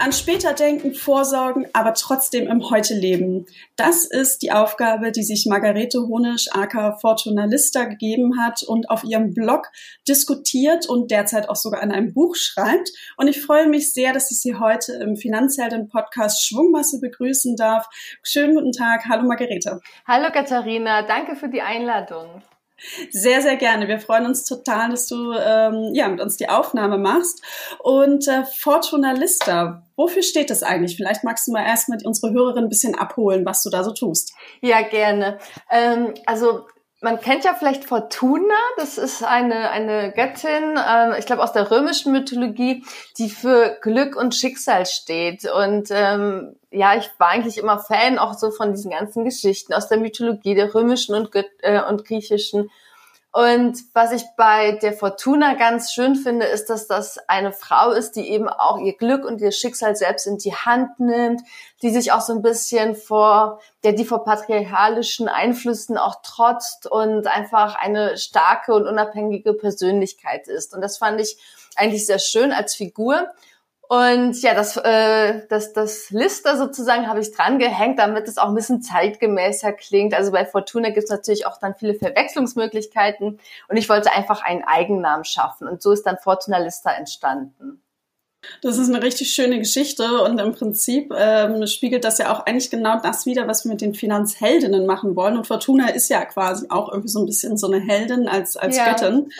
An später denken, vorsorgen, aber trotzdem im Heute leben. Das ist die Aufgabe, die sich Margarete Honisch, aka Fortunalista, gegeben hat und auf ihrem Blog diskutiert und derzeit auch sogar an einem Buch schreibt. Und ich freue mich sehr, dass ich Sie heute im Finanzhelden-Podcast Schwungmasse begrüßen darf. Schönen guten Tag. Hallo Margarete. Hallo Katharina. Danke für die Einladung. Sehr, sehr gerne. Wir freuen uns total, dass du ähm, ja, mit uns die Aufnahme machst. Und äh, Fortuna Lista, wofür steht das eigentlich? Vielleicht magst du mal erst mit unsere Hörerin ein bisschen abholen, was du da so tust. Ja, gerne. Ähm, also man kennt ja vielleicht Fortuna, das ist eine, eine Göttin, äh, ich glaube aus der römischen Mythologie, die für Glück und Schicksal steht. Und ähm, ja, ich war eigentlich immer Fan auch so von diesen ganzen Geschichten aus der Mythologie, der römischen und, äh, und griechischen. Und was ich bei der Fortuna ganz schön finde, ist, dass das eine Frau ist, die eben auch ihr Glück und ihr Schicksal selbst in die Hand nimmt, die sich auch so ein bisschen vor, der die vor patriarchalischen Einflüssen auch trotzt und einfach eine starke und unabhängige Persönlichkeit ist. Und das fand ich eigentlich sehr schön als Figur. Und ja, das, äh, das, das Lister sozusagen habe ich dran gehängt, damit es auch ein bisschen zeitgemäßer klingt. Also bei Fortuna gibt es natürlich auch dann viele Verwechslungsmöglichkeiten. Und ich wollte einfach einen Eigennamen schaffen. Und so ist dann Fortuna Lista entstanden. Das ist eine richtig schöne Geschichte und im Prinzip ähm, spiegelt das ja auch eigentlich genau das wieder, was wir mit den Finanzheldinnen machen wollen. Und Fortuna ist ja quasi auch irgendwie so ein bisschen so eine Heldin als, als ja. Göttin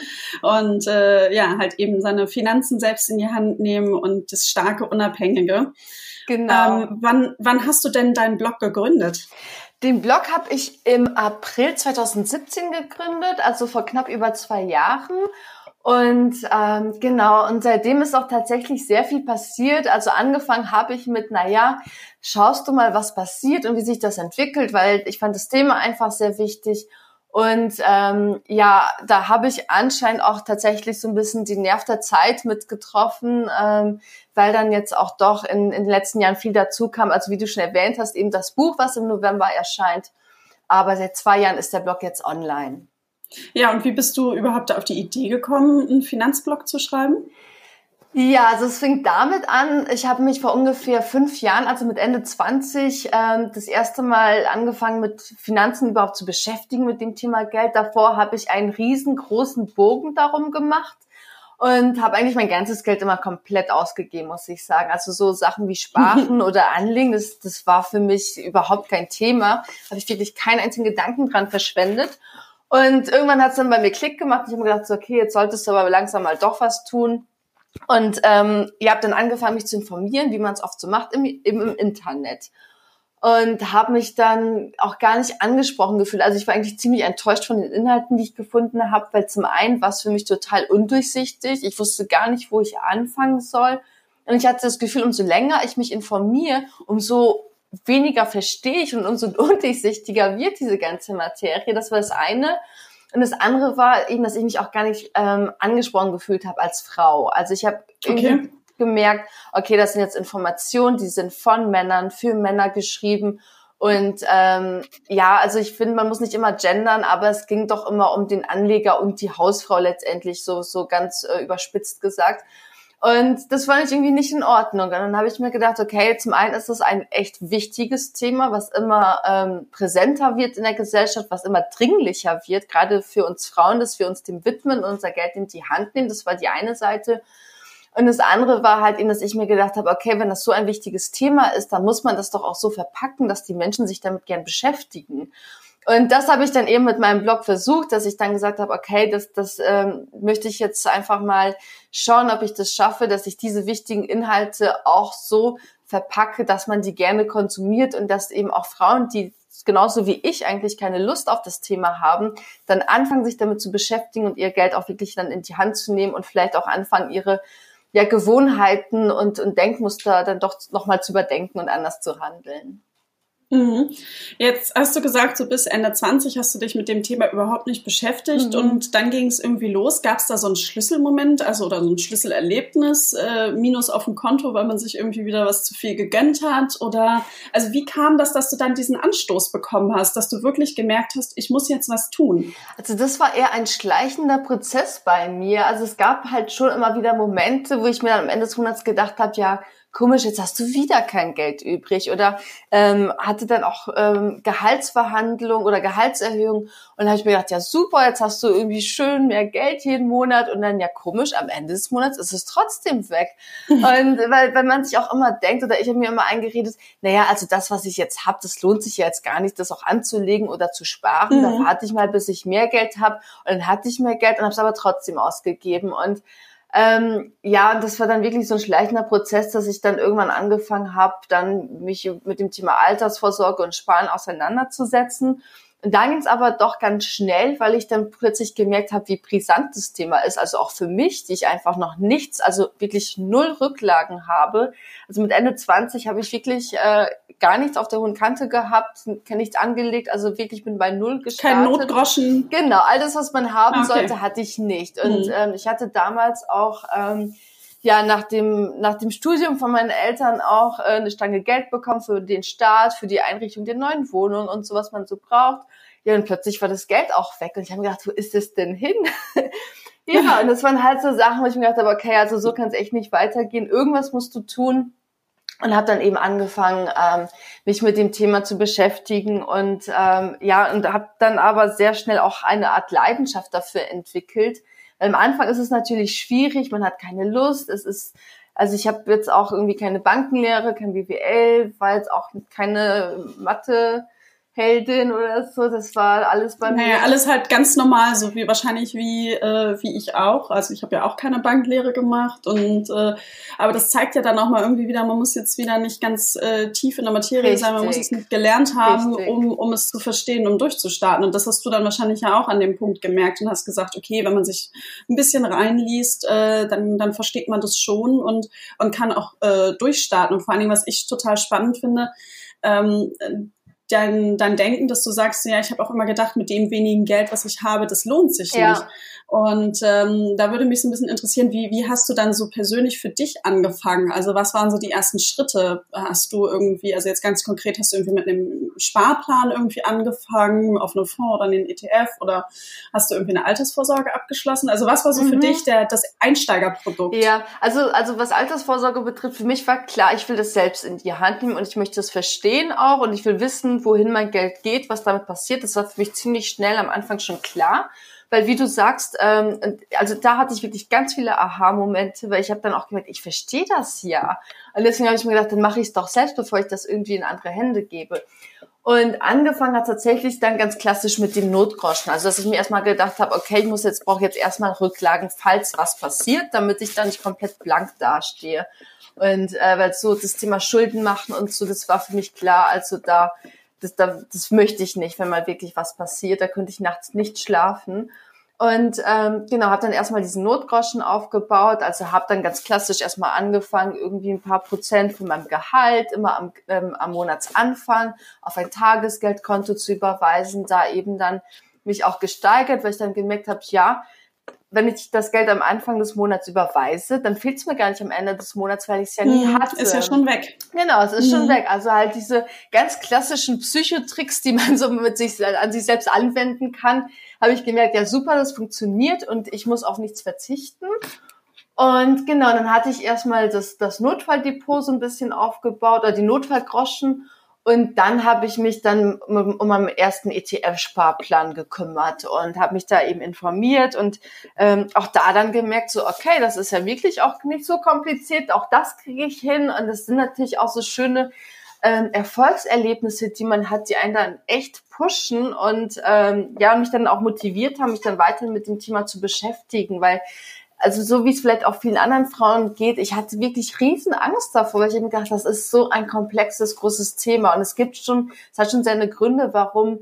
und äh, ja, halt eben seine Finanzen selbst in die Hand nehmen und das starke Unabhängige. Genau. Ähm, wann, wann hast du denn deinen Blog gegründet? Den Blog habe ich im April 2017 gegründet, also vor knapp über zwei Jahren. Und ähm, genau, und seitdem ist auch tatsächlich sehr viel passiert. Also angefangen habe ich mit, na ja, schaust du mal, was passiert und wie sich das entwickelt, weil ich fand das Thema einfach sehr wichtig. Und ähm, ja, da habe ich anscheinend auch tatsächlich so ein bisschen die Nerv der Zeit mit getroffen, ähm, weil dann jetzt auch doch in, in den letzten Jahren viel dazu kam. Also wie du schon erwähnt hast, eben das Buch, was im November erscheint. Aber seit zwei Jahren ist der Blog jetzt online. Ja, und wie bist du überhaupt auf die Idee gekommen, einen Finanzblog zu schreiben? Ja, also es fing damit an, ich habe mich vor ungefähr fünf Jahren, also mit Ende 20, ähm, das erste Mal angefangen mit Finanzen überhaupt zu beschäftigen mit dem Thema Geld. Davor habe ich einen riesengroßen Bogen darum gemacht und habe eigentlich mein ganzes Geld immer komplett ausgegeben, muss ich sagen. Also so Sachen wie Sparen oder Anlegen, das, das war für mich überhaupt kein Thema. Habe ich wirklich keinen einzigen Gedanken dran verschwendet. Und irgendwann hat es dann bei mir Klick gemacht. Ich habe mir gedacht, so, okay, jetzt solltest du aber langsam mal doch was tun. Und ähm, ihr habt dann angefangen, mich zu informieren, wie man es oft so macht im, im, im Internet. Und habe mich dann auch gar nicht angesprochen gefühlt. Also ich war eigentlich ziemlich enttäuscht von den Inhalten, die ich gefunden habe, weil zum einen war es für mich total undurchsichtig. Ich wusste gar nicht, wo ich anfangen soll. Und ich hatte das Gefühl, umso länger ich mich informiere, umso weniger verstehe ich und umso undurchsichtiger wird diese ganze Materie. Das war das eine. Und das andere war eben, dass ich mich auch gar nicht ähm, angesprochen gefühlt habe als Frau. Also ich habe okay. gemerkt, okay, das sind jetzt Informationen, die sind von Männern, für Männer geschrieben. Und ähm, ja, also ich finde, man muss nicht immer gendern, aber es ging doch immer um den Anleger und die Hausfrau letztendlich, so, so ganz äh, überspitzt gesagt. Und das fand ich irgendwie nicht in Ordnung. Und dann habe ich mir gedacht, okay, zum einen ist das ein echt wichtiges Thema, was immer ähm, präsenter wird in der Gesellschaft, was immer dringlicher wird, gerade für uns Frauen, dass wir uns dem widmen und unser Geld in die Hand nehmen. Das war die eine Seite. Und das andere war halt eben, dass ich mir gedacht habe, okay, wenn das so ein wichtiges Thema ist, dann muss man das doch auch so verpacken, dass die Menschen sich damit gern beschäftigen. Und das habe ich dann eben mit meinem Blog versucht, dass ich dann gesagt habe, okay, das, das ähm, möchte ich jetzt einfach mal schauen, ob ich das schaffe, dass ich diese wichtigen Inhalte auch so verpacke, dass man die gerne konsumiert und dass eben auch Frauen, die genauso wie ich eigentlich keine Lust auf das Thema haben, dann anfangen, sich damit zu beschäftigen und ihr Geld auch wirklich dann in die Hand zu nehmen und vielleicht auch anfangen, ihre ja, Gewohnheiten und, und Denkmuster dann doch nochmal zu überdenken und anders zu handeln. Mhm. Jetzt hast du gesagt, so bis Ende 20 hast du dich mit dem Thema überhaupt nicht beschäftigt mhm. und dann ging es irgendwie los. Gab es da so einen Schlüsselmoment, also oder so ein Schlüsselerlebnis, äh, Minus auf dem Konto, weil man sich irgendwie wieder was zu viel gegönnt hat? Oder also wie kam das, dass du dann diesen Anstoß bekommen hast, dass du wirklich gemerkt hast, ich muss jetzt was tun? Also das war eher ein schleichender Prozess bei mir. Also es gab halt schon immer wieder Momente, wo ich mir dann am Ende des Monats gedacht habe, ja, komisch, jetzt hast du wieder kein Geld übrig oder ähm, hatte dann auch ähm, Gehaltsverhandlung oder Gehaltserhöhung und dann habe ich mir gedacht, ja super, jetzt hast du irgendwie schön mehr Geld jeden Monat und dann ja komisch, am Ende des Monats ist es trotzdem weg. und weil, weil man sich auch immer denkt oder ich habe mir immer eingeredet, naja, also das, was ich jetzt habe, das lohnt sich ja jetzt gar nicht, das auch anzulegen oder zu sparen. Mhm. Da warte ich mal, bis ich mehr Geld habe und dann hatte ich mehr Geld und habe es aber trotzdem ausgegeben und ähm, ja, das war dann wirklich so ein schleichender Prozess, dass ich dann irgendwann angefangen habe, dann mich mit dem Thema Altersvorsorge und Sparen auseinanderzusetzen und dann ging es aber doch ganz schnell, weil ich dann plötzlich gemerkt habe, wie brisant das Thema ist. Also auch für mich, die ich einfach noch nichts, also wirklich null Rücklagen habe. Also mit Ende 20 habe ich wirklich äh, gar nichts auf der hohen Kante gehabt, nichts angelegt, also wirklich bin bei null gestartet. Kein Notgroschen. Genau, alles, was man haben ah, okay. sollte, hatte ich nicht. Und mhm. ähm, ich hatte damals auch... Ähm, ja nach dem nach dem Studium von meinen Eltern auch äh, eine Stange Geld bekommen für den Start, für die Einrichtung der neuen Wohnung und so was man so braucht. Ja, und plötzlich war das Geld auch weg. Und ich habe gedacht, wo ist es denn hin? ja, und das waren halt so Sachen, wo ich mir gedacht habe, okay, also so kann es echt nicht weitergehen. Irgendwas musst du tun. Und habe dann eben angefangen, ähm, mich mit dem Thema zu beschäftigen und ähm, ja, und habe dann aber sehr schnell auch eine Art Leidenschaft dafür entwickelt. Am Anfang ist es natürlich schwierig, man hat keine Lust, es ist also ich habe jetzt auch irgendwie keine Bankenlehre, kein BWL, war jetzt auch keine Mathe Heldin oder so. Das war alles bei mir. Naja, alles halt ganz normal, so wie wahrscheinlich wie äh, wie ich auch. Also ich habe ja auch keine Banklehre gemacht und äh, aber das zeigt ja dann auch mal irgendwie wieder, man muss jetzt wieder nicht ganz äh, tief in der Materie Richtig. sein, man muss es nicht gelernt haben, um um es zu verstehen, um durchzustarten. Und das hast du dann wahrscheinlich ja auch an dem Punkt gemerkt und hast gesagt, okay, wenn man sich ein bisschen reinliest, äh, dann dann versteht man das schon und und kann auch äh, durchstarten. Und vor allen Dingen, was ich total spannend finde. Ähm, dein, dein Denken, dass du sagst, ja, ich habe auch immer gedacht, mit dem wenigen Geld, was ich habe, das lohnt sich ja. nicht. Und ähm, da würde mich so ein bisschen interessieren, wie, wie hast du dann so persönlich für dich angefangen? Also was waren so die ersten Schritte? Hast du irgendwie, also jetzt ganz konkret, hast du irgendwie mit einem Sparplan irgendwie angefangen, auf einem Fonds oder einen ETF oder hast du irgendwie eine Altersvorsorge abgeschlossen? Also was war so mhm. für dich der, das Einsteigerprodukt? Ja, also, also was Altersvorsorge betrifft, für mich war klar, ich will das selbst in die Hand nehmen und ich möchte das verstehen auch und ich will wissen, wohin mein Geld geht, was damit passiert. Das war für mich ziemlich schnell am Anfang schon klar. Weil wie du sagst, ähm, also da hatte ich wirklich ganz viele Aha-Momente, weil ich habe dann auch gemerkt, ich verstehe das ja. Und deswegen habe ich mir gedacht, dann mache ich es doch selbst, bevor ich das irgendwie in andere Hände gebe. Und angefangen hat tatsächlich dann ganz klassisch mit dem Notgroschen. Also dass ich mir erstmal gedacht habe, okay, ich muss jetzt, brauche jetzt erstmal Rücklagen, falls was passiert, damit ich dann nicht komplett blank dastehe. Und äh, weil so das Thema Schulden machen und so, das war für mich klar. Also da das, das, möchte ich nicht, wenn mal wirklich was passiert. Da könnte ich nachts nicht schlafen. Und ähm, genau, habe dann erstmal diesen Notgroschen aufgebaut. Also habe dann ganz klassisch erstmal angefangen, irgendwie ein paar Prozent von meinem Gehalt immer am, ähm, am Monatsanfang auf ein Tagesgeldkonto zu überweisen. Da eben dann mich auch gesteigert, weil ich dann gemerkt habe, ja, wenn ich das Geld am Anfang des Monats überweise, dann fehlt es mir gar nicht am Ende des Monats, weil ich es ja nie hm, hatte. Ist ja schon weg. Genau, es ist hm. schon weg. Also halt diese ganz klassischen Psychotricks, die man so mit sich an sich selbst anwenden kann, habe ich gemerkt, ja super, das funktioniert und ich muss auf nichts verzichten. Und genau, dann hatte ich erstmal das, das Notfalldepot so ein bisschen aufgebaut oder die Notfallgroschen und dann habe ich mich dann um, meinen ersten ETF-Sparplan gekümmert und habe mich da eben informiert und ähm, auch da dann gemerkt, so okay, das ist ja wirklich auch nicht so kompliziert, auch das kriege ich hin. Und das sind natürlich auch so schöne ähm, Erfolgserlebnisse, die man hat, die einen dann echt pushen und ähm, ja mich dann auch motiviert haben, mich dann weiter mit dem Thema zu beschäftigen, weil also so wie es vielleicht auch vielen anderen Frauen geht, ich hatte wirklich riesen Angst davor, weil ich mir gedacht, das ist so ein komplexes, großes Thema. Und es gibt schon, es hat schon seine Gründe, warum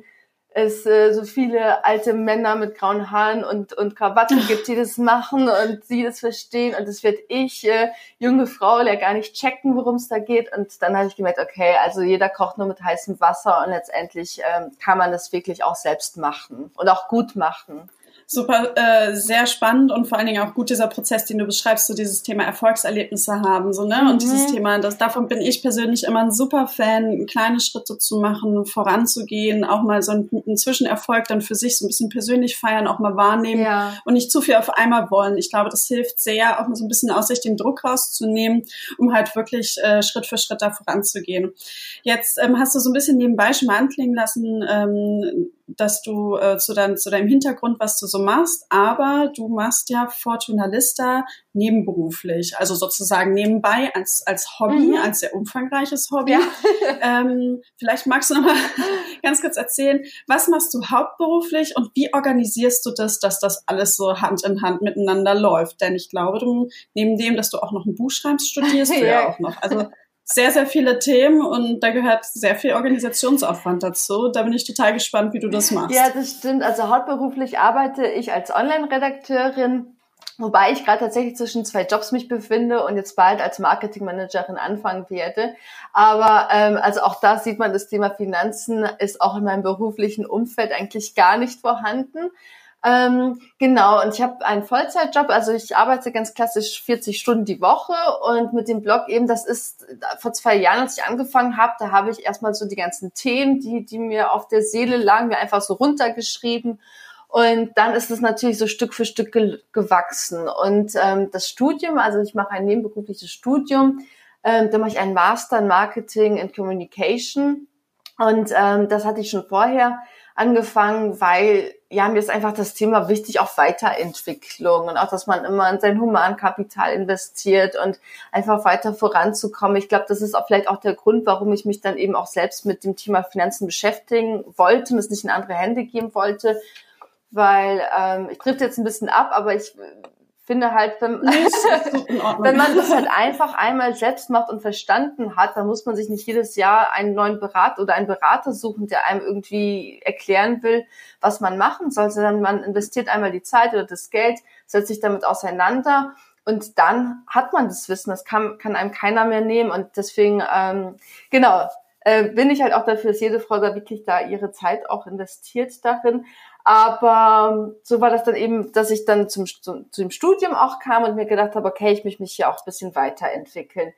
es äh, so viele alte Männer mit grauen Haaren und, und Krawatte gibt, die das machen und sie das verstehen. Und das wird ich, äh, junge Frau, der gar nicht checken, worum es da geht. Und dann habe ich gemerkt, okay, also jeder kocht nur mit heißem Wasser und letztendlich ähm, kann man das wirklich auch selbst machen und auch gut machen. Super, äh, sehr spannend und vor allen Dingen auch gut dieser Prozess, den du beschreibst, so dieses Thema Erfolgserlebnisse haben, so ne? Und mhm. dieses Thema, das davon bin ich persönlich immer ein super Fan, kleine Schritte zu machen, voranzugehen, auch mal so einen, einen Zwischenerfolg dann für sich so ein bisschen persönlich feiern, auch mal wahrnehmen ja. und nicht zu viel auf einmal wollen. Ich glaube, das hilft sehr, auch mal so ein bisschen aus sich den Druck rauszunehmen, um halt wirklich äh, Schritt für Schritt da voranzugehen. Jetzt ähm, hast du so ein bisschen nebenbei schon mal anklingen lassen, ähm, dass du äh, zu, dein, zu deinem Hintergrund, was du so machst, aber du machst ja Fortuna Lista nebenberuflich, also sozusagen nebenbei als, als Hobby, mhm. als sehr umfangreiches Hobby. Ja. ähm, vielleicht magst du noch mal ganz kurz erzählen, was machst du hauptberuflich und wie organisierst du das, dass das alles so Hand in Hand miteinander läuft? Denn ich glaube, du neben dem, dass du auch noch ein Buch schreibst, studierst du ja auch noch. Also sehr, sehr viele Themen und da gehört sehr viel Organisationsaufwand dazu. Da bin ich total gespannt, wie du das machst. Ja, das stimmt. Also hauptberuflich arbeite ich als Online-Redakteurin, wobei ich gerade tatsächlich zwischen zwei Jobs mich befinde und jetzt bald als Marketingmanagerin anfangen werde. Aber ähm, also auch da sieht man, das Thema Finanzen ist auch in meinem beruflichen Umfeld eigentlich gar nicht vorhanden. Ähm, genau, und ich habe einen Vollzeitjob, also ich arbeite ganz klassisch 40 Stunden die Woche und mit dem Blog eben, das ist vor zwei Jahren, als ich angefangen habe, da habe ich erstmal so die ganzen Themen, die, die mir auf der Seele lagen, mir einfach so runtergeschrieben. Und dann ist es natürlich so Stück für Stück ge gewachsen. Und ähm, das Studium, also ich mache ein nebenberufliches Studium, ähm, da mache ich einen Master in Marketing and Communication. Und ähm, das hatte ich schon vorher angefangen, weil ja, mir ist einfach das Thema wichtig, auch Weiterentwicklung und auch, dass man immer in sein Humankapital investiert und einfach weiter voranzukommen. Ich glaube, das ist auch vielleicht auch der Grund, warum ich mich dann eben auch selbst mit dem Thema Finanzen beschäftigen wollte und es nicht in andere Hände geben wollte, weil ähm, ich trifft jetzt ein bisschen ab, aber ich finde halt, wenn, wenn man das halt einfach einmal selbst macht und verstanden hat, dann muss man sich nicht jedes Jahr einen neuen Berater oder einen Berater suchen, der einem irgendwie erklären will, was man machen soll, sondern man investiert einmal die Zeit oder das Geld, setzt sich damit auseinander und dann hat man das Wissen. Das kann, kann einem keiner mehr nehmen und deswegen, ähm, genau, äh, bin ich halt auch dafür, dass jede Frau da wirklich da ihre Zeit auch investiert darin. Aber so war das dann eben, dass ich dann zum, zum, zum Studium auch kam und mir gedacht habe, okay, ich möchte mich hier auch ein bisschen weiterentwickeln.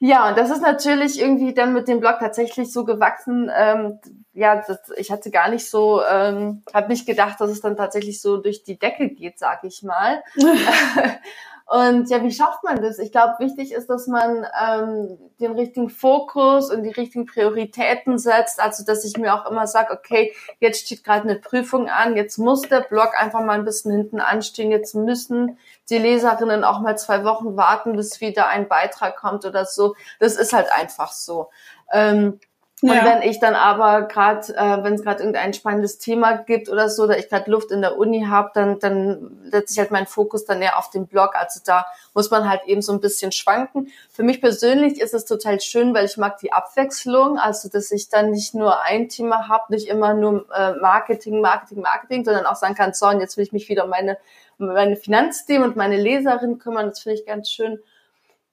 Ja, und das ist natürlich irgendwie dann mit dem Blog tatsächlich so gewachsen. Ähm, ja, das, ich hatte gar nicht so, ähm, habe nicht gedacht, dass es dann tatsächlich so durch die Decke geht, sag ich mal. Und ja, wie schafft man das? Ich glaube, wichtig ist, dass man ähm, den richtigen Fokus und die richtigen Prioritäten setzt. Also, dass ich mir auch immer sage, okay, jetzt steht gerade eine Prüfung an, jetzt muss der Blog einfach mal ein bisschen hinten anstehen, jetzt müssen die Leserinnen auch mal zwei Wochen warten, bis wieder ein Beitrag kommt oder so. Das ist halt einfach so. Ähm, und ja. wenn ich dann aber gerade, äh, wenn es gerade irgendein spannendes Thema gibt oder so, oder ich gerade Luft in der Uni habe, dann, dann setze ich halt meinen Fokus dann eher auf den Blog. Also da muss man halt eben so ein bisschen schwanken. Für mich persönlich ist es total schön, weil ich mag die Abwechslung, also dass ich dann nicht nur ein Thema habe, nicht immer nur äh, Marketing, Marketing, Marketing, sondern auch sagen kann, so, und jetzt will ich mich wieder um meine, um meine Finanzthemen und meine Leserin kümmern. Das finde ich ganz schön.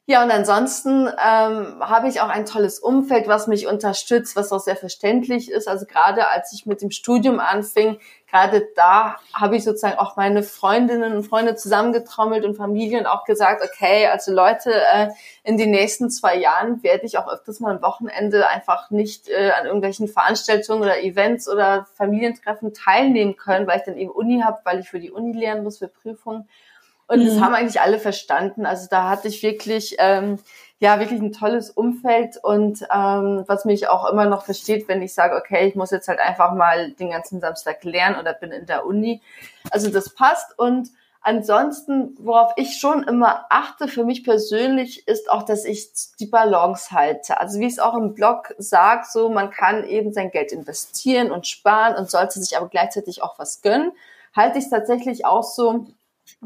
Ja, und ansonsten ähm, habe ich auch ein tolles Umfeld, was mich unterstützt, was auch sehr verständlich ist. Also gerade als ich mit dem Studium anfing, gerade da habe ich sozusagen auch meine Freundinnen und Freunde zusammengetrommelt und Familien auch gesagt, okay, also Leute, äh, in den nächsten zwei Jahren werde ich auch öfters mal am Wochenende einfach nicht äh, an irgendwelchen Veranstaltungen oder Events oder Familientreffen teilnehmen können, weil ich dann eben Uni habe, weil ich für die Uni lernen muss, für Prüfungen. Und mhm. das haben eigentlich alle verstanden. Also da hatte ich wirklich, ähm, ja, wirklich ein tolles Umfeld und ähm, was mich auch immer noch versteht, wenn ich sage, okay, ich muss jetzt halt einfach mal den ganzen Samstag lernen oder bin in der Uni. Also das passt und Ansonsten, worauf ich schon immer achte für mich persönlich, ist auch, dass ich die Balance halte. Also wie ich es auch im Blog sage, so man kann eben sein Geld investieren und sparen und sollte sich aber gleichzeitig auch was gönnen. Halte ich es tatsächlich auch so,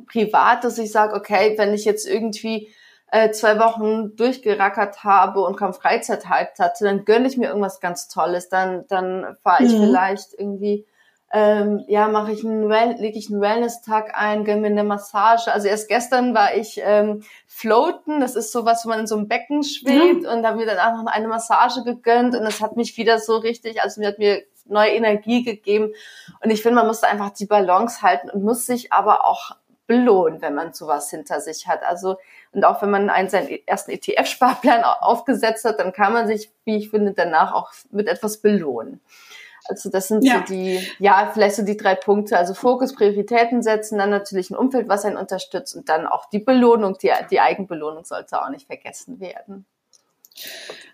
privat, dass ich sage, okay, wenn ich jetzt irgendwie äh, zwei Wochen durchgerackert habe und kaum Freizeit halt hatte, dann gönne ich mir irgendwas ganz Tolles. Dann, dann fahre ich mhm. vielleicht irgendwie, ähm, ja, mache ich einen, lege ich einen Wellness-Tag ein, gönne mir eine Massage. Also erst gestern war ich ähm, floaten, das ist sowas, wo man in so einem Becken schwebt mhm. und habe mir dann auch noch eine Massage gegönnt und das hat mich wieder so richtig, also mir hat mir neue Energie gegeben. Und ich finde, man muss einfach die Balance halten und muss sich aber auch belohnen, wenn man sowas hinter sich hat. Also, und auch wenn man einen, seinen ersten ETF-Sparplan aufgesetzt hat, dann kann man sich, wie ich finde, danach auch mit etwas belohnen. Also das sind ja. so die, ja, vielleicht so die drei Punkte. Also Fokus, Prioritäten setzen, dann natürlich ein Umfeld, was einen unterstützt und dann auch die Belohnung, die, die Eigenbelohnung sollte auch nicht vergessen werden.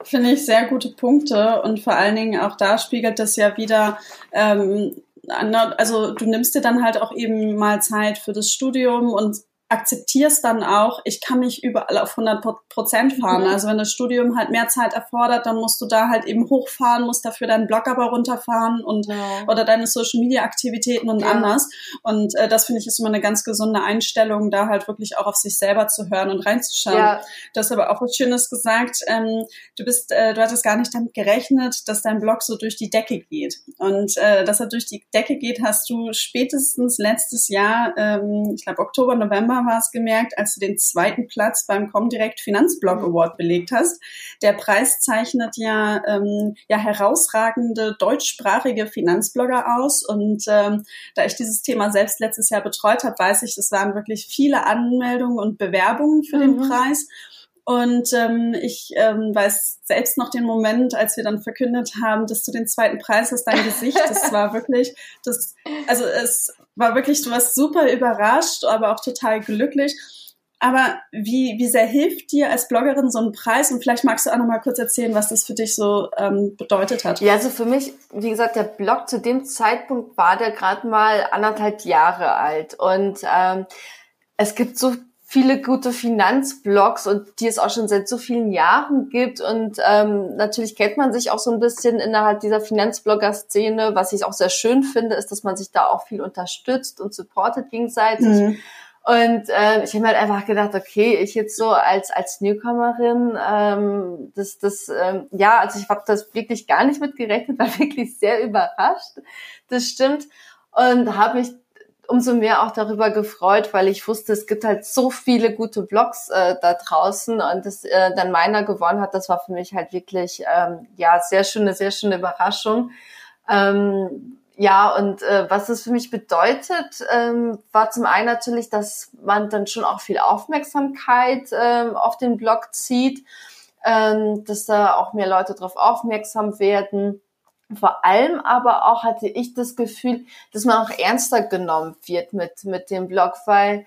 Finde ich sehr gute Punkte und vor allen Dingen auch da spiegelt das ja wieder, ähm, also du nimmst dir dann halt auch eben mal Zeit für das Studium und akzeptierst dann auch, ich kann nicht überall auf 100 Prozent fahren. Mhm. Also wenn das Studium halt mehr Zeit erfordert, dann musst du da halt eben hochfahren, musst dafür deinen Blog aber runterfahren und ja. oder deine Social Media Aktivitäten und ja. anders. Und äh, das finde ich ist immer eine ganz gesunde Einstellung, da halt wirklich auch auf sich selber zu hören und reinzuschauen. Ja. Du hast aber auch was Schönes gesagt. Ähm, du bist, äh, du hattest gar nicht damit gerechnet, dass dein Blog so durch die Decke geht. Und äh, dass er durch die Decke geht, hast du spätestens letztes Jahr, ähm, ich glaube Oktober, November War es gemerkt, als du den zweiten Platz beim Comdirect Finanzblog Award belegt hast. Der Preis zeichnet ja, ähm, ja herausragende deutschsprachige Finanzblogger aus. Und ähm, da ich dieses Thema selbst letztes Jahr betreut habe, weiß ich, es waren wirklich viele Anmeldungen und Bewerbungen für mhm. den Preis. Und ähm, ich ähm, weiß selbst noch den Moment, als wir dann verkündet haben, dass du den zweiten Preis hast, dein Gesicht, das war wirklich, das, also es war wirklich, du warst super überrascht, aber auch total glücklich. Aber wie, wie sehr hilft dir als Bloggerin so ein Preis? Und vielleicht magst du auch noch mal kurz erzählen, was das für dich so ähm, bedeutet hat. Ja, also für mich, wie gesagt, der Blog zu dem Zeitpunkt war der gerade mal anderthalb Jahre alt. Und ähm, es gibt so viele gute Finanzblogs und die es auch schon seit so vielen Jahren gibt. Und ähm, natürlich kennt man sich auch so ein bisschen innerhalb dieser Finanzblogger-Szene. Was ich auch sehr schön finde, ist, dass man sich da auch viel unterstützt und supportet gegenseitig. Mhm. Und äh, ich habe halt einfach gedacht, okay, ich jetzt so als als Newcomerin, ähm, das das ähm, ja, also ich habe das wirklich gar nicht mitgerechnet, war wirklich sehr überrascht. Das stimmt und habe mich umso mehr auch darüber gefreut, weil ich wusste, es gibt halt so viele gute Blogs äh, da draußen und dass äh, dann meiner gewonnen hat, das war für mich halt wirklich ähm, ja sehr schöne, sehr schöne Überraschung. Ähm, ja, und äh, was das für mich bedeutet, ähm, war zum einen natürlich, dass man dann schon auch viel Aufmerksamkeit ähm, auf den Blog zieht, ähm, dass da auch mehr Leute darauf aufmerksam werden vor allem aber auch hatte ich das Gefühl, dass man auch ernster genommen wird mit, mit dem Blog, weil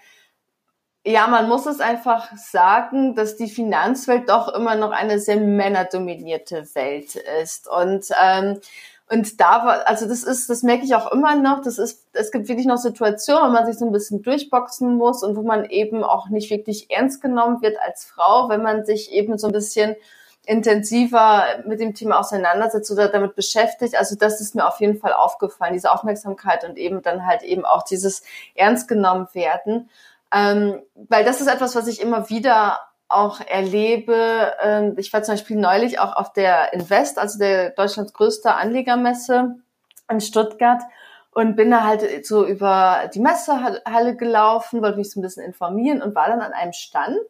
ja, man muss es einfach sagen, dass die Finanzwelt doch immer noch eine sehr männerdominierte Welt ist. Und, ähm, und da war, also das ist, das merke ich auch immer noch, das ist, es gibt wirklich noch Situationen, wo man sich so ein bisschen durchboxen muss und wo man eben auch nicht wirklich ernst genommen wird als Frau, wenn man sich eben so ein bisschen intensiver mit dem Thema auseinandersetzt oder damit beschäftigt. Also das ist mir auf jeden Fall aufgefallen, diese Aufmerksamkeit und eben dann halt eben auch dieses ernst genommen werden. Ähm, weil das ist etwas, was ich immer wieder auch erlebe. Ähm, ich war zum Beispiel neulich auch auf der Invest, also der Deutschlands größte Anlegermesse in Stuttgart und bin da halt so über die Messehalle gelaufen, wollte mich so ein bisschen informieren und war dann an einem Stand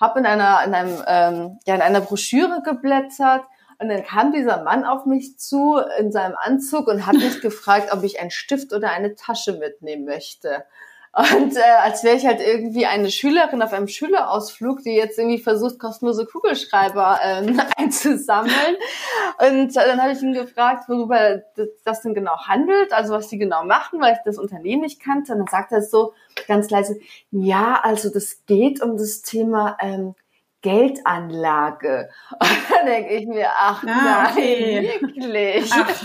habe in einer in einem ähm, ja in einer Broschüre geblättert und dann kam dieser Mann auf mich zu in seinem Anzug und hat mich gefragt, ob ich einen Stift oder eine Tasche mitnehmen möchte. Und äh, als wäre ich halt irgendwie eine Schülerin auf einem Schülerausflug, die jetzt irgendwie versucht, kostenlose Kugelschreiber ähm, einzusammeln. Und äh, dann habe ich ihn gefragt, worüber das denn genau handelt, also was die genau machen, weil ich das Unternehmen nicht kannte. Und dann sagt er so ganz leise, ja, also das geht um das Thema ähm, Geldanlage. Und dann denke ich mir, ach ah, nein, wirklich. Ach.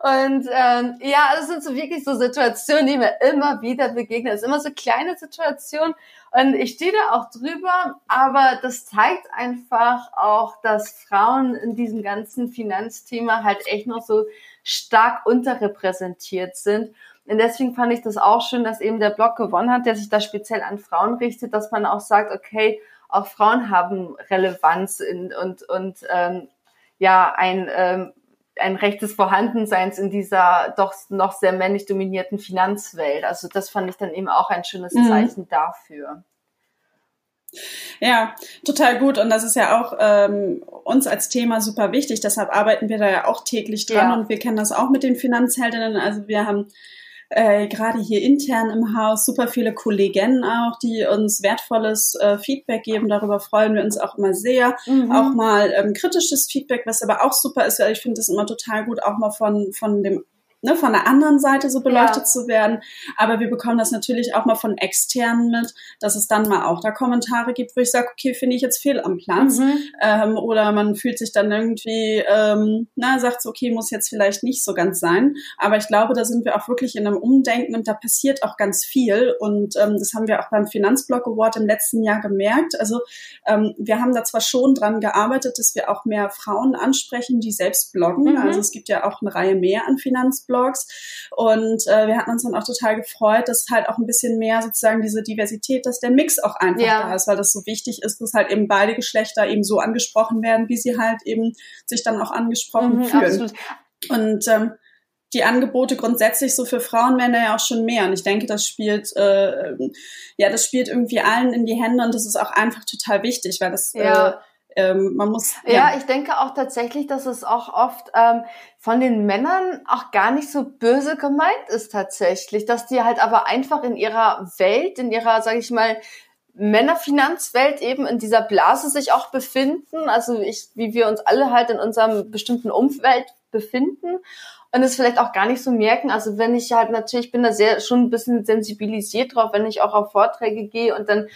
Und ähm, ja, das sind so wirklich so Situationen, die mir immer wieder begegnen. Es sind immer so kleine Situationen und ich stehe da auch drüber, aber das zeigt einfach auch, dass Frauen in diesem ganzen Finanzthema halt echt noch so stark unterrepräsentiert sind. Und deswegen fand ich das auch schön, dass eben der Blog gewonnen hat, der sich da speziell an Frauen richtet, dass man auch sagt, okay, auch Frauen haben Relevanz in, und, und ähm, ja, ein ähm, ein Recht des Vorhandenseins in dieser doch noch sehr männlich dominierten Finanzwelt. Also das fand ich dann eben auch ein schönes mhm. Zeichen mhm. dafür. Ja, total gut. Und das ist ja auch ähm, uns als Thema super wichtig. Deshalb arbeiten wir da ja auch täglich dran. Ja. Und wir kennen das auch mit den Finanzheldinnen. Also wir haben äh, gerade hier intern im Haus super viele Kolleginnen auch, die uns wertvolles äh, Feedback geben. Darüber freuen wir uns auch immer sehr. Mhm. Auch mal ähm, kritisches Feedback, was aber auch super ist, weil ich finde das immer total gut, auch mal von, von dem ne, von der anderen Seite so beleuchtet ja. zu werden. Aber wir bekommen das natürlich auch mal von externen mit, dass es dann mal auch da Kommentare gibt, wo ich sage, okay, finde ich jetzt fehl am Platz. Mhm. Ähm, oder man fühlt sich dann irgendwie, ähm, na, sagt so, okay, muss jetzt vielleicht nicht so ganz sein. Aber ich glaube, da sind wir auch wirklich in einem Umdenken und da passiert auch ganz viel. Und ähm, das haben wir auch beim Finanzblock Award im letzten Jahr gemerkt. Also ähm, wir haben da zwar schon dran gearbeitet, dass wir auch mehr Frauen ansprechen, die selbst bloggen. Mhm. Also es gibt ja auch eine Reihe mehr an Finanzblogs. Blogs. Und äh, wir hatten uns dann auch total gefreut, dass halt auch ein bisschen mehr sozusagen diese Diversität, dass der Mix auch einfach ja. da ist, weil das so wichtig ist, dass halt eben beide Geschlechter eben so angesprochen werden, wie sie halt eben sich dann auch angesprochen mhm, fühlen. Absolut. Und ähm, die Angebote grundsätzlich so für Frauen werden da ja auch schon mehr. Und ich denke, das spielt, äh, ja, das spielt irgendwie allen in die Hände und das ist auch einfach total wichtig, weil das ja. äh, ähm, man muss. Ja. ja. ich denke auch tatsächlich, dass es auch oft ähm, von den Männern auch gar nicht so böse gemeint ist tatsächlich, dass die halt aber einfach in ihrer Welt, in ihrer, sage ich mal, Männerfinanzwelt eben in dieser Blase sich auch befinden, also ich, wie wir uns alle halt in unserem bestimmten Umfeld befinden und es vielleicht auch gar nicht so merken. Also wenn ich halt natürlich bin da sehr schon ein bisschen sensibilisiert drauf, wenn ich auch auf Vorträge gehe und dann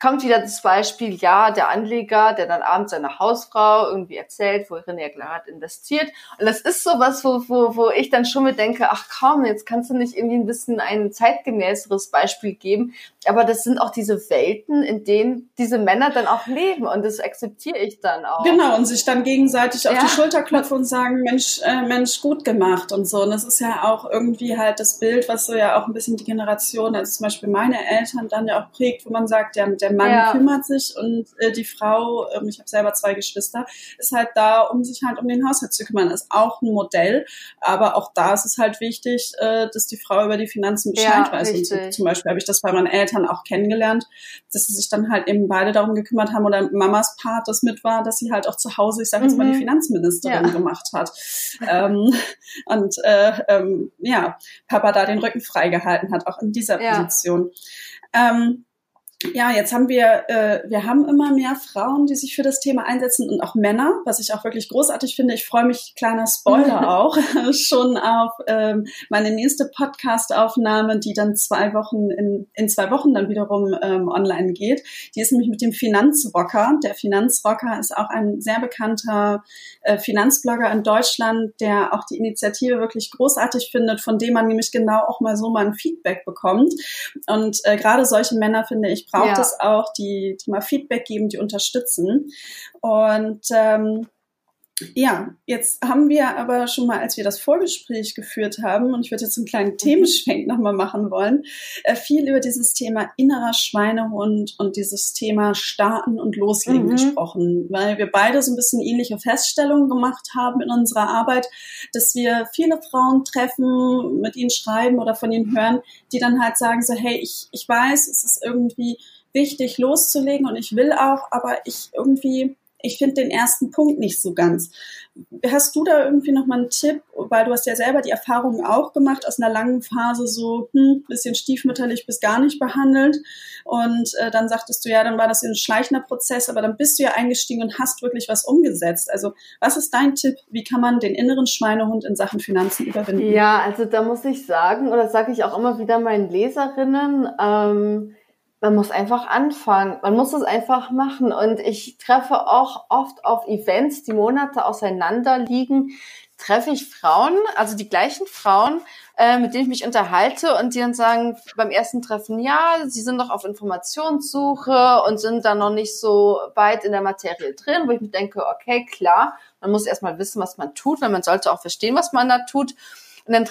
kommt wieder das Beispiel, ja, der Anleger, der dann abends seiner Hausfrau irgendwie erzählt, worin er gerade investiert. Und das ist sowas, wo, wo, wo ich dann schon mit denke, ach komm, jetzt kannst du nicht irgendwie ein bisschen ein zeitgemäßeres Beispiel geben. Aber das sind auch diese Welten, in denen diese Männer dann auch leben. Und das akzeptiere ich dann auch. Genau, und sich dann gegenseitig ja. auf die Schulter klopfen und sagen, Mensch, äh, Mensch, gut gemacht und so. Und das ist ja auch irgendwie halt das Bild, was so ja auch ein bisschen die Generation, also zum Beispiel meine Eltern dann ja auch prägt, wo man sagt, ja, der Mann ja. kümmert sich und äh, die Frau, ähm, ich habe selber zwei Geschwister, ist halt da, um sich halt um den Haushalt zu kümmern. Ist auch ein Modell, aber auch da ist es halt wichtig, äh, dass die Frau über die Finanzen Bescheid ja, weiß. Und so, zum Beispiel habe ich das bei meinen Eltern auch kennengelernt, dass sie sich dann halt eben beide darum gekümmert haben oder Mamas Part das mit war, dass sie halt auch zu Hause, ich sage jetzt mhm. mal, die mhm. Finanzministerin ja. gemacht hat. ähm, und äh, ähm, ja, Papa da den Rücken freigehalten hat, auch in dieser Position. Ähm, ja, jetzt haben wir, äh, wir haben immer mehr Frauen, die sich für das Thema einsetzen und auch Männer, was ich auch wirklich großartig finde. Ich freue mich, kleiner Spoiler auch, schon auf ähm, meine nächste Podcast-Aufnahme, die dann zwei Wochen in, in zwei Wochen dann wiederum ähm, online geht. Die ist nämlich mit dem Finanzrocker. Der Finanzrocker ist auch ein sehr bekannter äh, Finanzblogger in Deutschland, der auch die Initiative wirklich großartig findet, von dem man nämlich genau auch mal so mal ein Feedback bekommt. Und äh, gerade solche Männer finde ich braucht ja. es auch, die, die mal Feedback geben, die unterstützen. Und ähm, ja, jetzt haben wir aber schon mal, als wir das Vorgespräch geführt haben, und ich würde jetzt einen kleinen mhm. Themenschwenk nochmal machen wollen, äh, viel über dieses Thema innerer Schweinehund und dieses Thema Starten und Loslegen mhm. gesprochen, weil wir beide so ein bisschen ähnliche Feststellungen gemacht haben in unserer Arbeit, dass wir viele Frauen treffen, mit ihnen schreiben oder von ihnen hören, die dann halt sagen so, hey, ich, ich weiß, es ist irgendwie wichtig loszulegen und ich will auch, aber ich irgendwie ich finde den ersten Punkt nicht so ganz. Hast du da irgendwie noch mal einen Tipp, weil du hast ja selber die Erfahrung auch gemacht aus einer langen Phase so hm, bisschen stiefmütterlich bis gar nicht behandelt und äh, dann sagtest du ja, dann war das ein schleichender Prozess, aber dann bist du ja eingestiegen und hast wirklich was umgesetzt. Also was ist dein Tipp? Wie kann man den inneren Schweinehund in Sachen Finanzen überwinden? Ja, also da muss ich sagen oder sage ich auch immer wieder meinen Leserinnen. Ähm, man muss einfach anfangen. Man muss es einfach machen. Und ich treffe auch oft auf Events, die Monate auseinander liegen, treffe ich Frauen, also die gleichen Frauen, äh, mit denen ich mich unterhalte und die dann sagen beim ersten Treffen, ja, sie sind noch auf Informationssuche und sind da noch nicht so weit in der Materie drin, wo ich mir denke, okay, klar, man muss erstmal wissen, was man tut, weil man sollte auch verstehen, was man da tut. Und dann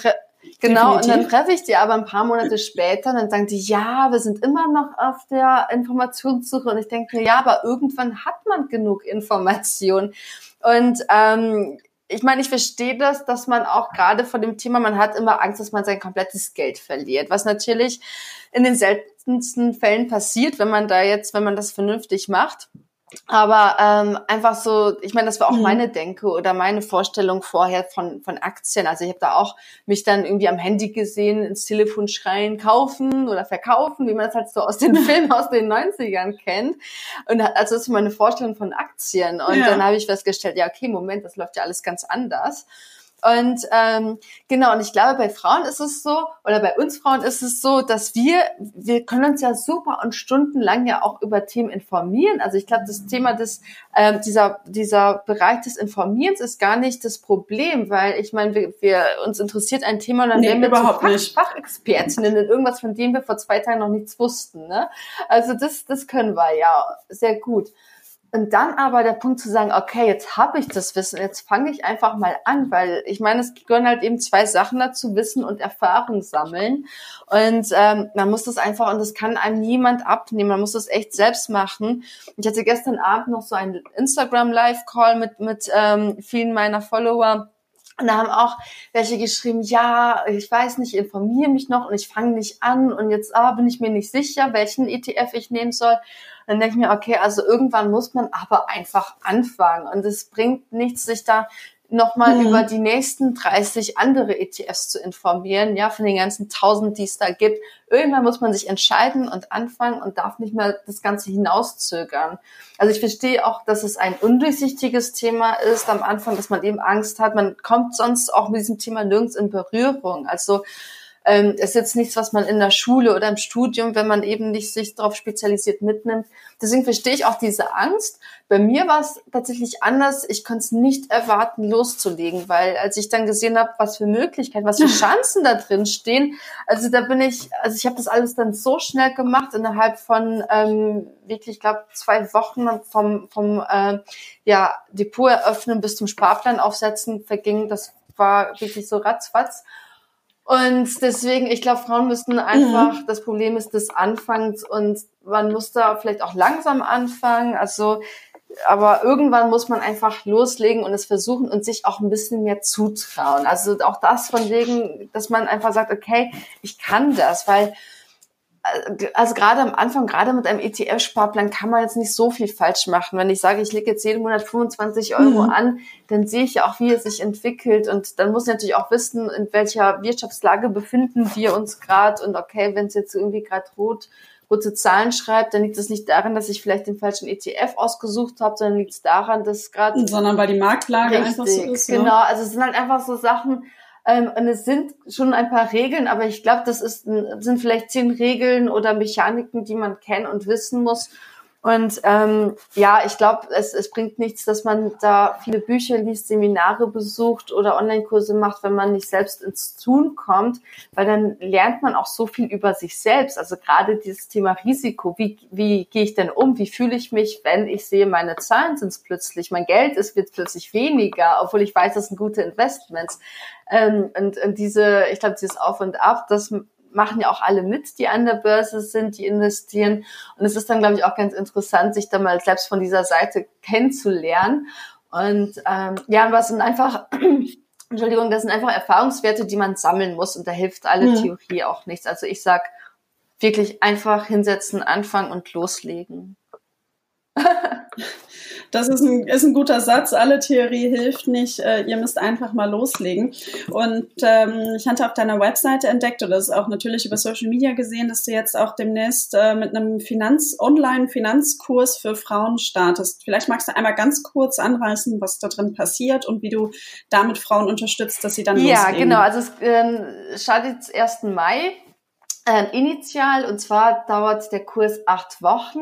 Genau, Definitiv. und dann treffe ich die aber ein paar Monate später und dann sagen die, ja, wir sind immer noch auf der Informationssuche. Und ich denke, ja, aber irgendwann hat man genug Information. Und ähm, ich meine, ich verstehe das, dass man auch gerade vor dem Thema, man hat immer Angst, dass man sein komplettes Geld verliert, was natürlich in den seltensten seltensten Fällen passiert, wenn man da jetzt, wenn man das vernünftig macht. Aber ähm, einfach so, ich meine, das war auch mhm. meine Denke oder meine Vorstellung vorher von, von Aktien. Also ich habe da auch mich dann irgendwie am Handy gesehen, ins Telefon schreien, kaufen oder verkaufen, wie man das halt so aus den Filmen aus den 90ern kennt. Und also das ist meine Vorstellung von Aktien. Und ja. dann habe ich festgestellt, ja, okay, Moment, das läuft ja alles ganz anders. Und ähm, genau, und ich glaube, bei Frauen ist es so, oder bei uns Frauen ist es so, dass wir, wir können uns ja super und stundenlang ja auch über Themen informieren. Also ich glaube, das Thema des, ähm, dieser, dieser Bereich des Informierens ist gar nicht das Problem, weil ich meine, wir, wir uns interessiert ein Thema und dann nee, werden wir überhaupt Fach, nicht. Fachexpertinnen in irgendwas, von dem wir vor zwei Tagen noch nichts wussten. Ne? Also das, das können wir ja sehr gut. Und dann aber der Punkt zu sagen, okay, jetzt habe ich das Wissen, jetzt fange ich einfach mal an, weil ich meine, es gehören halt eben zwei Sachen dazu, Wissen und Erfahrung sammeln. Und ähm, man muss das einfach, und das kann einem niemand abnehmen, man muss das echt selbst machen. Ich hatte gestern Abend noch so einen Instagram-Live-Call mit, mit ähm, vielen meiner Follower. Und da haben auch welche geschrieben, ja, ich weiß nicht, informiere mich noch und ich fange nicht an und jetzt ah, bin ich mir nicht sicher, welchen ETF ich nehmen soll dann denke ich mir, okay, also irgendwann muss man aber einfach anfangen. Und es bringt nichts, sich da nochmal mhm. über die nächsten 30 andere ETFs zu informieren, ja, von den ganzen tausend, die es da gibt. Irgendwann muss man sich entscheiden und anfangen und darf nicht mehr das Ganze hinauszögern. Also ich verstehe auch, dass es ein undurchsichtiges Thema ist am Anfang, dass man eben Angst hat. Man kommt sonst auch mit diesem Thema nirgends in Berührung. Also ähm, ist jetzt nichts, was man in der Schule oder im Studium, wenn man eben nicht sich darauf spezialisiert mitnimmt. Deswegen verstehe ich auch diese Angst. Bei mir war es tatsächlich anders. Ich konnte es nicht erwarten, loszulegen, weil als ich dann gesehen habe, was für Möglichkeiten, was für Chancen da drin stehen, also da bin ich, also ich habe das alles dann so schnell gemacht innerhalb von ähm, wirklich, ich glaube, zwei Wochen vom vom äh, ja Depot eröffnen bis zum Sparplan aufsetzen verging. Das war wirklich so ratzfatz. Und deswegen, ich glaube, Frauen müssten einfach, mhm. das Problem ist des Anfangs und man muss da vielleicht auch langsam anfangen. Also, aber irgendwann muss man einfach loslegen und es versuchen und sich auch ein bisschen mehr zutrauen. Also auch das von wegen, dass man einfach sagt, okay, ich kann das, weil also gerade am Anfang, gerade mit einem ETF-Sparplan kann man jetzt nicht so viel falsch machen. Wenn ich sage, ich lege jetzt jeden Monat 25 Euro mhm. an, dann sehe ich ja auch, wie es sich entwickelt. Und dann muss ich natürlich auch wissen, in welcher Wirtschaftslage befinden wir uns gerade. Und okay, wenn es jetzt irgendwie gerade rot, rote Zahlen schreibt, dann liegt es nicht daran, dass ich vielleicht den falschen ETF ausgesucht habe, sondern liegt es daran, dass gerade... Sondern weil die Marktlage richtig, einfach so ist. Ne? Genau, also es sind halt einfach so Sachen, ähm, und es sind schon ein paar Regeln, aber ich glaube, das ist, sind vielleicht zehn Regeln oder Mechaniken, die man kennen und wissen muss. Und ähm, ja, ich glaube, es, es bringt nichts, dass man da viele Bücher liest, Seminare besucht oder Online-Kurse macht, wenn man nicht selbst ins Tun kommt, weil dann lernt man auch so viel über sich selbst. Also gerade dieses Thema Risiko, wie, wie gehe ich denn um, wie fühle ich mich, wenn ich sehe, meine Zahlen sind plötzlich, mein Geld ist wird plötzlich weniger, obwohl ich weiß, das sind gute Investments. Ähm, und, und diese, ich glaube, dieses Auf und Ab, das machen ja auch alle mit, die an der Börse sind, die investieren. Und es ist dann, glaube ich, auch ganz interessant, sich da mal selbst von dieser Seite kennenzulernen. Und ähm, ja, was sind einfach, Entschuldigung, das sind einfach Erfahrungswerte, die man sammeln muss. Und da hilft alle mhm. Theorie auch nichts. Also ich sag wirklich einfach hinsetzen, anfangen und loslegen. Das ist ein, ist ein guter Satz. Alle Theorie hilft nicht. Äh, ihr müsst einfach mal loslegen. Und ähm, ich hatte auf deiner Webseite entdeckt, oder das ist auch natürlich über Social Media gesehen, dass du jetzt auch demnächst äh, mit einem Finanz Online-Finanzkurs für Frauen startest. Vielleicht magst du einmal ganz kurz anreißen, was da drin passiert und wie du damit Frauen unterstützt, dass sie dann ja, loslegen. Ja, genau. Also es äh, startet 1. Mai äh, initial und zwar dauert der Kurs acht Wochen.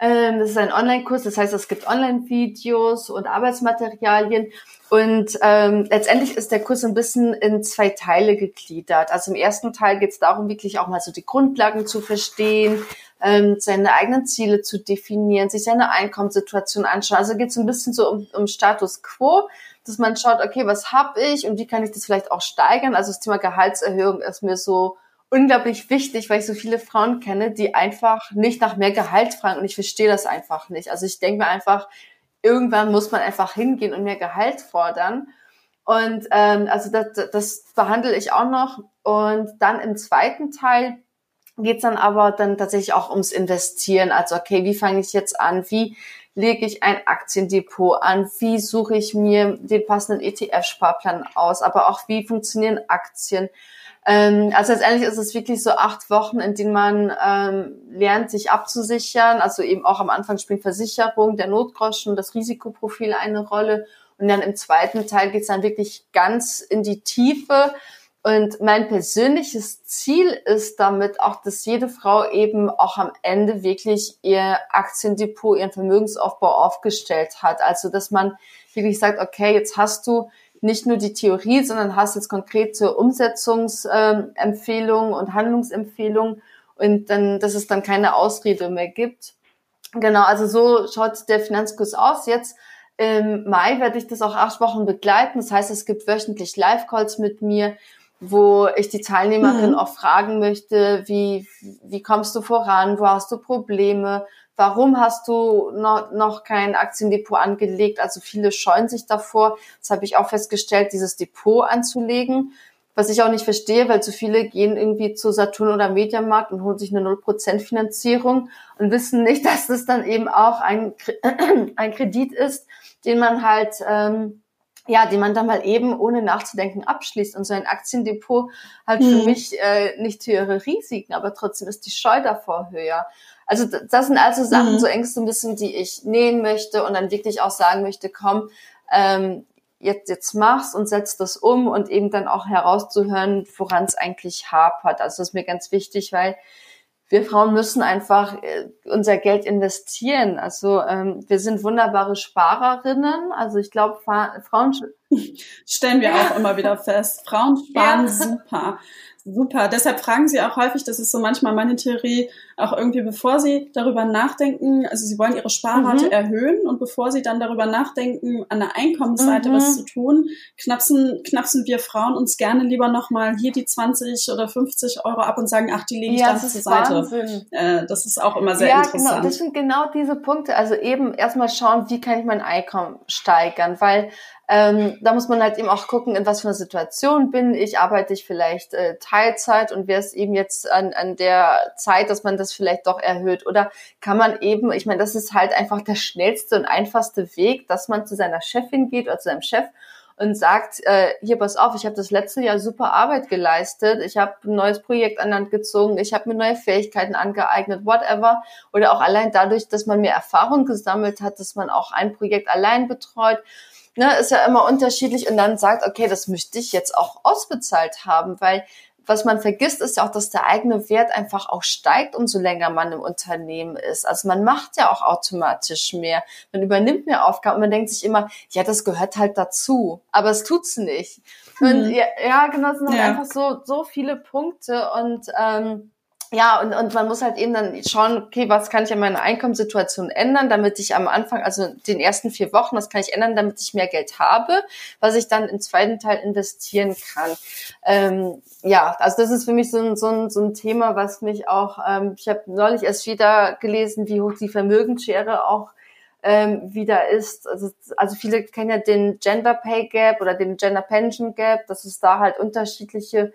Ähm, das ist ein Online-Kurs, das heißt, es gibt Online-Videos und Arbeitsmaterialien. Und ähm, letztendlich ist der Kurs ein bisschen in zwei Teile gegliedert. Also im ersten Teil geht es darum, wirklich auch mal so die Grundlagen zu verstehen, ähm, seine eigenen Ziele zu definieren, sich seine Einkommenssituation anschauen. Also geht es ein bisschen so um, um Status quo, dass man schaut, okay, was habe ich und wie kann ich das vielleicht auch steigern. Also das Thema Gehaltserhöhung ist mir so unglaublich wichtig, weil ich so viele Frauen kenne, die einfach nicht nach mehr Gehalt fragen und ich verstehe das einfach nicht. Also ich denke mir einfach, irgendwann muss man einfach hingehen und mehr Gehalt fordern. Und ähm, also das, das behandle ich auch noch. Und dann im zweiten Teil geht's dann aber dann tatsächlich auch ums Investieren. Also okay, wie fange ich jetzt an? Wie lege ich ein Aktiendepot an? Wie suche ich mir den passenden ETF-Sparplan aus? Aber auch wie funktionieren Aktien? Ähm, also letztendlich ist es wirklich so acht Wochen, in denen man ähm, lernt, sich abzusichern. Also eben auch am Anfang spielt Versicherung, der Notgroschen, das Risikoprofil eine Rolle. Und dann im zweiten Teil geht's dann wirklich ganz in die Tiefe. Und mein persönliches Ziel ist damit auch, dass jede Frau eben auch am Ende wirklich ihr Aktiendepot, ihren Vermögensaufbau aufgestellt hat. Also, dass man wirklich sagt, okay, jetzt hast du nicht nur die Theorie, sondern hast jetzt konkrete Umsetzungsempfehlungen und Handlungsempfehlungen und dann, dass es dann keine Ausrede mehr gibt. Genau, also so schaut der Finanzkurs aus. Jetzt im Mai werde ich das auch acht Wochen begleiten. Das heißt, es gibt wöchentlich Live-Calls mit mir, wo ich die Teilnehmerin mhm. auch fragen möchte, wie, wie kommst du voran, wo hast du Probleme, Warum hast du noch, noch kein Aktiendepot angelegt? Also viele scheuen sich davor. Das habe ich auch festgestellt, dieses Depot anzulegen. Was ich auch nicht verstehe, weil zu viele gehen irgendwie zu Saturn oder Mediamarkt und holen sich eine 0% Finanzierung und wissen nicht, dass das dann eben auch ein, ein Kredit ist, den man halt, ähm, ja, den man dann mal eben ohne nachzudenken abschließt. Und so ein Aktiendepot hat für mhm. mich äh, nicht höhere Risiken, aber trotzdem ist die Scheu davor höher. Also das sind also Sachen, mhm. so Ängste ein bisschen, die ich nehmen möchte und dann wirklich auch sagen möchte, komm, ähm, jetzt, jetzt mach's und setz das um und eben dann auch herauszuhören, woran es eigentlich hapert. Also das ist mir ganz wichtig, weil wir Frauen müssen einfach äh, unser Geld investieren. Also ähm, wir sind wunderbare Sparerinnen. Also ich glaube, Frauen stellen wir auch immer wieder fest. Frauen sparen ja. super. Super. Deshalb fragen sie auch häufig, das ist so manchmal meine Theorie, auch irgendwie bevor sie darüber nachdenken, also sie wollen ihre Sparrate mhm. erhöhen und bevor sie dann darüber nachdenken, an der Einkommensseite mhm. was zu tun, knapsen, knapsen wir Frauen uns gerne lieber nochmal hier die 20 oder 50 Euro ab und sagen, ach, die lege ich ja, dann zur Seite. Äh, das ist auch immer sehr ja, genau. interessant. Genau, das sind genau diese Punkte. Also eben erstmal schauen, wie kann ich mein Einkommen steigern, weil ähm, da muss man halt eben auch gucken, in was für einer Situation bin ich. Arbeite ich vielleicht äh, Teilzeit und wäre es eben jetzt an, an der Zeit, dass man das vielleicht doch erhöht? Oder kann man eben, ich meine, das ist halt einfach der schnellste und einfachste Weg, dass man zu seiner Chefin geht oder zu seinem Chef und sagt, äh, hier pass auf, ich habe das letzte Jahr super Arbeit geleistet, ich habe ein neues Projekt an Land gezogen, ich habe mir neue Fähigkeiten angeeignet, whatever. Oder auch allein dadurch, dass man mehr Erfahrung gesammelt hat, dass man auch ein Projekt allein betreut ne, ist ja immer unterschiedlich und dann sagt, okay, das möchte ich jetzt auch ausbezahlt haben, weil was man vergisst, ist ja auch, dass der eigene Wert einfach auch steigt, umso länger man im Unternehmen ist. Also man macht ja auch automatisch mehr. Man übernimmt mehr Aufgaben und man denkt sich immer, ja, das gehört halt dazu. Aber es tut's nicht. Mhm. Und ja, ja, genau, es sind halt ja. einfach so, so viele Punkte und, ähm, ja, und, und man muss halt eben dann schauen, okay, was kann ich an meiner Einkommenssituation ändern, damit ich am Anfang, also den ersten vier Wochen, was kann ich ändern, damit ich mehr Geld habe, was ich dann im zweiten Teil investieren kann. Ähm, ja, also das ist für mich so ein, so ein, so ein Thema, was mich auch, ähm, ich habe neulich erst wieder gelesen, wie hoch die Vermögensschere auch ähm, wieder ist. Also, also viele kennen ja den Gender Pay Gap oder den Gender Pension Gap, dass es da halt unterschiedliche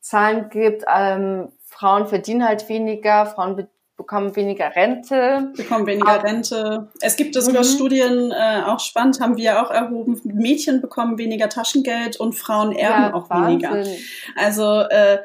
Zahlen gibt. Ähm, Frauen verdienen halt weniger, Frauen be bekommen weniger Rente. Bekommen weniger Aber, Rente. Es gibt sogar mhm. Studien, äh, auch spannend, haben wir auch erhoben, Mädchen bekommen weniger Taschengeld und Frauen erben ja, auch Wahnsinn. weniger. Also äh,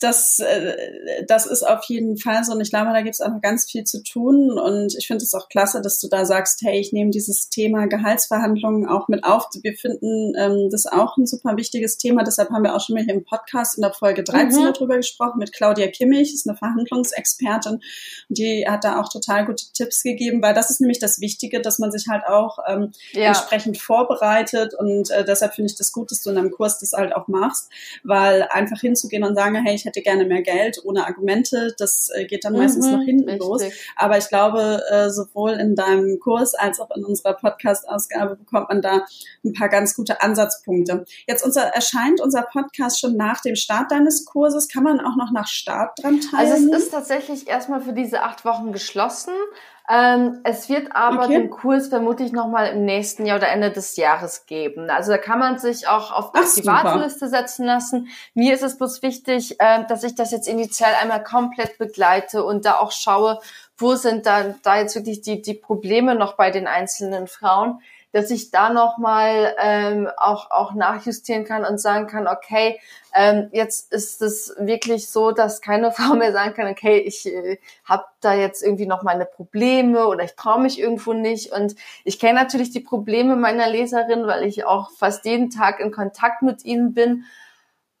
das, äh, das ist auf jeden Fall so. Und ich glaube, da gibt es einfach ganz viel zu tun. Und ich finde es auch klasse, dass du da sagst, hey, ich nehme dieses Thema Gehaltsverhandlungen auch mit auf. Wir finden ähm, das auch ein super wichtiges Thema. Deshalb haben wir auch schon mal hier im Podcast in der Folge 13 mhm. darüber gesprochen mit Claudia Kimmich, ist eine Verhandlungsexpertin. Und die hat da auch total gute Tipps gegeben, weil das ist nämlich das Wichtige, dass man sich halt auch ähm, ja. entsprechend vorbereitet. Und äh, deshalb finde ich das gut, dass du in einem Kurs das halt auch machst, weil einfach hinzugehen und sagen, hey, ich hätte gerne mehr Geld ohne Argumente. Das äh, geht dann mhm, meistens nach hinten richtig. los. Aber ich glaube, äh, sowohl in deinem Kurs als auch in unserer Podcast-Ausgabe bekommt man da ein paar ganz gute Ansatzpunkte. Jetzt unser, erscheint unser Podcast schon nach dem Start deines Kurses. Kann man auch noch nach Start dran teilnehmen? Also es ist tatsächlich erstmal für diese acht Wochen geschlossen. Ähm, es wird aber okay. den Kurs vermutlich nochmal im nächsten Jahr oder Ende des Jahres geben. Also da kann man sich auch auf die. Warteliste setzen lassen. Mir ist es bloß wichtig, äh, dass ich das jetzt initial einmal komplett begleite und da auch schaue, wo sind dann da jetzt wirklich die, die Probleme noch bei den einzelnen Frauen dass ich da nochmal ähm, auch, auch nachjustieren kann und sagen kann, okay, ähm, jetzt ist es wirklich so, dass keine Frau mehr sagen kann, okay, ich äh, habe da jetzt irgendwie noch meine Probleme oder ich traue mich irgendwo nicht. Und ich kenne natürlich die Probleme meiner Leserin, weil ich auch fast jeden Tag in Kontakt mit ihnen bin.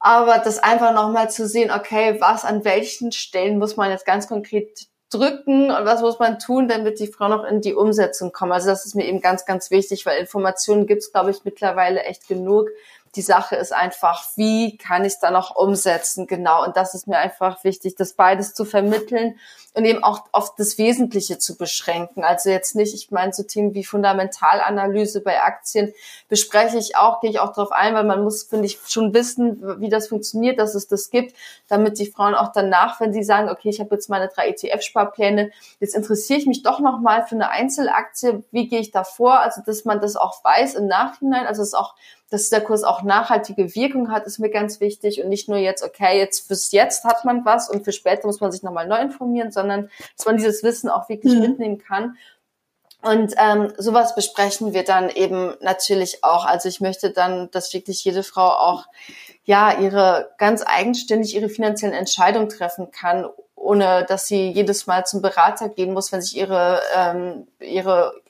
Aber das einfach nochmal zu sehen, okay, was an welchen Stellen muss man jetzt ganz konkret drücken und was muss man tun, damit die Frau noch in die Umsetzung kommt. Also das ist mir eben ganz, ganz wichtig, weil Informationen gibt es, glaube ich, mittlerweile echt genug. Die Sache ist einfach, wie kann ich es dann auch umsetzen? Genau. Und das ist mir einfach wichtig, das beides zu vermitteln und eben auch auf das Wesentliche zu beschränken. Also jetzt nicht, ich meine, so Themen wie Fundamentalanalyse bei Aktien bespreche ich auch, gehe ich auch drauf ein, weil man muss, finde ich, schon wissen, wie das funktioniert, dass es das gibt, damit die Frauen auch danach, wenn sie sagen, okay, ich habe jetzt meine drei ETF-Sparpläne, jetzt interessiere ich mich doch nochmal für eine Einzelaktie, wie gehe ich da vor? Also, dass man das auch weiß im Nachhinein, also es auch dass der Kurs auch nachhaltige Wirkung hat, ist mir ganz wichtig und nicht nur jetzt, okay, jetzt fürs Jetzt hat man was und für später muss man sich nochmal neu informieren, sondern dass man dieses Wissen auch wirklich mhm. mitnehmen kann. Und ähm, sowas besprechen wir dann eben natürlich auch. Also ich möchte dann, dass wirklich jede Frau auch ja ihre ganz eigenständig ihre finanziellen Entscheidungen treffen kann, ohne dass sie jedes Mal zum Berater gehen muss, wenn sich ihre ähm, ihre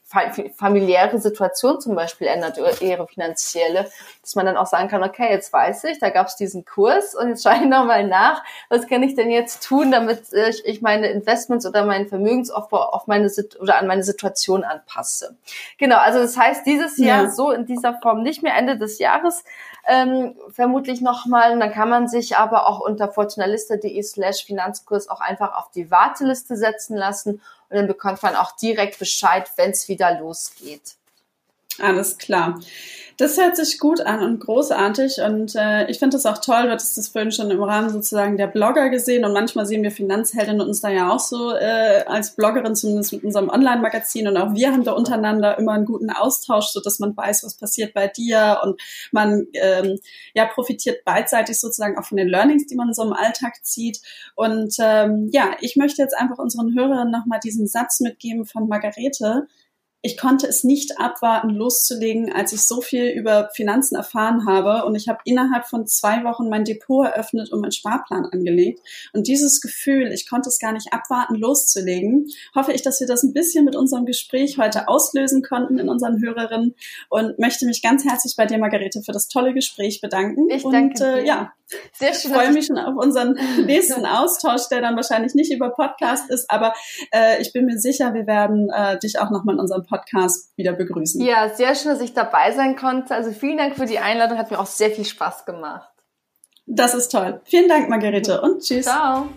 familiäre Situation zum Beispiel ändert oder ihre finanzielle, dass man dann auch sagen kann, okay, jetzt weiß ich, da gab es diesen Kurs und jetzt schaue ich nochmal nach, was kann ich denn jetzt tun, damit ich meine Investments oder meinen Vermögensaufbau auf meine oder an meine Situation anpasse. Genau, also das heißt, dieses Jahr ja. so in dieser Form nicht mehr Ende des Jahres, ähm, vermutlich nochmal. Dann kann man sich aber auch unter fortunalista.de slash Finanzkurs auch einfach auf die Warteliste setzen lassen und dann bekommt man auch direkt Bescheid, wenn es wieder losgeht. Alles klar. Das hört sich gut an und großartig und äh, ich finde das auch toll. Du hattest das vorhin schon im Rahmen sozusagen der Blogger gesehen und manchmal sehen wir Finanzheldinnen uns da ja auch so äh, als Bloggerin, zumindest mit unserem Online-Magazin und auch wir haben da untereinander immer einen guten Austausch, so dass man weiß, was passiert bei dir und man ähm, ja profitiert beidseitig sozusagen auch von den Learnings, die man so im Alltag zieht. Und ähm, ja, ich möchte jetzt einfach unseren Hörerinnen nochmal diesen Satz mitgeben von Margarete, ich konnte es nicht abwarten, loszulegen, als ich so viel über Finanzen erfahren habe. Und ich habe innerhalb von zwei Wochen mein Depot eröffnet und meinen Sparplan angelegt. Und dieses Gefühl, ich konnte es gar nicht abwarten, loszulegen, hoffe ich, dass wir das ein bisschen mit unserem Gespräch heute auslösen konnten in unseren Hörerinnen. Und möchte mich ganz herzlich bei dir, Margarete, für das tolle Gespräch bedanken. Ich danke und, äh, ja, sehr schön. Ich freue mich schon auf unseren nächsten Austausch, der dann wahrscheinlich nicht über Podcast ist, aber äh, ich bin mir sicher, wir werden äh, dich auch nochmal in unserem Podcast wieder begrüßen. Ja, sehr schön, dass ich dabei sein konnte. Also vielen Dank für die Einladung, hat mir auch sehr viel Spaß gemacht. Das ist toll. Vielen Dank, Margarete, und tschüss. Ciao.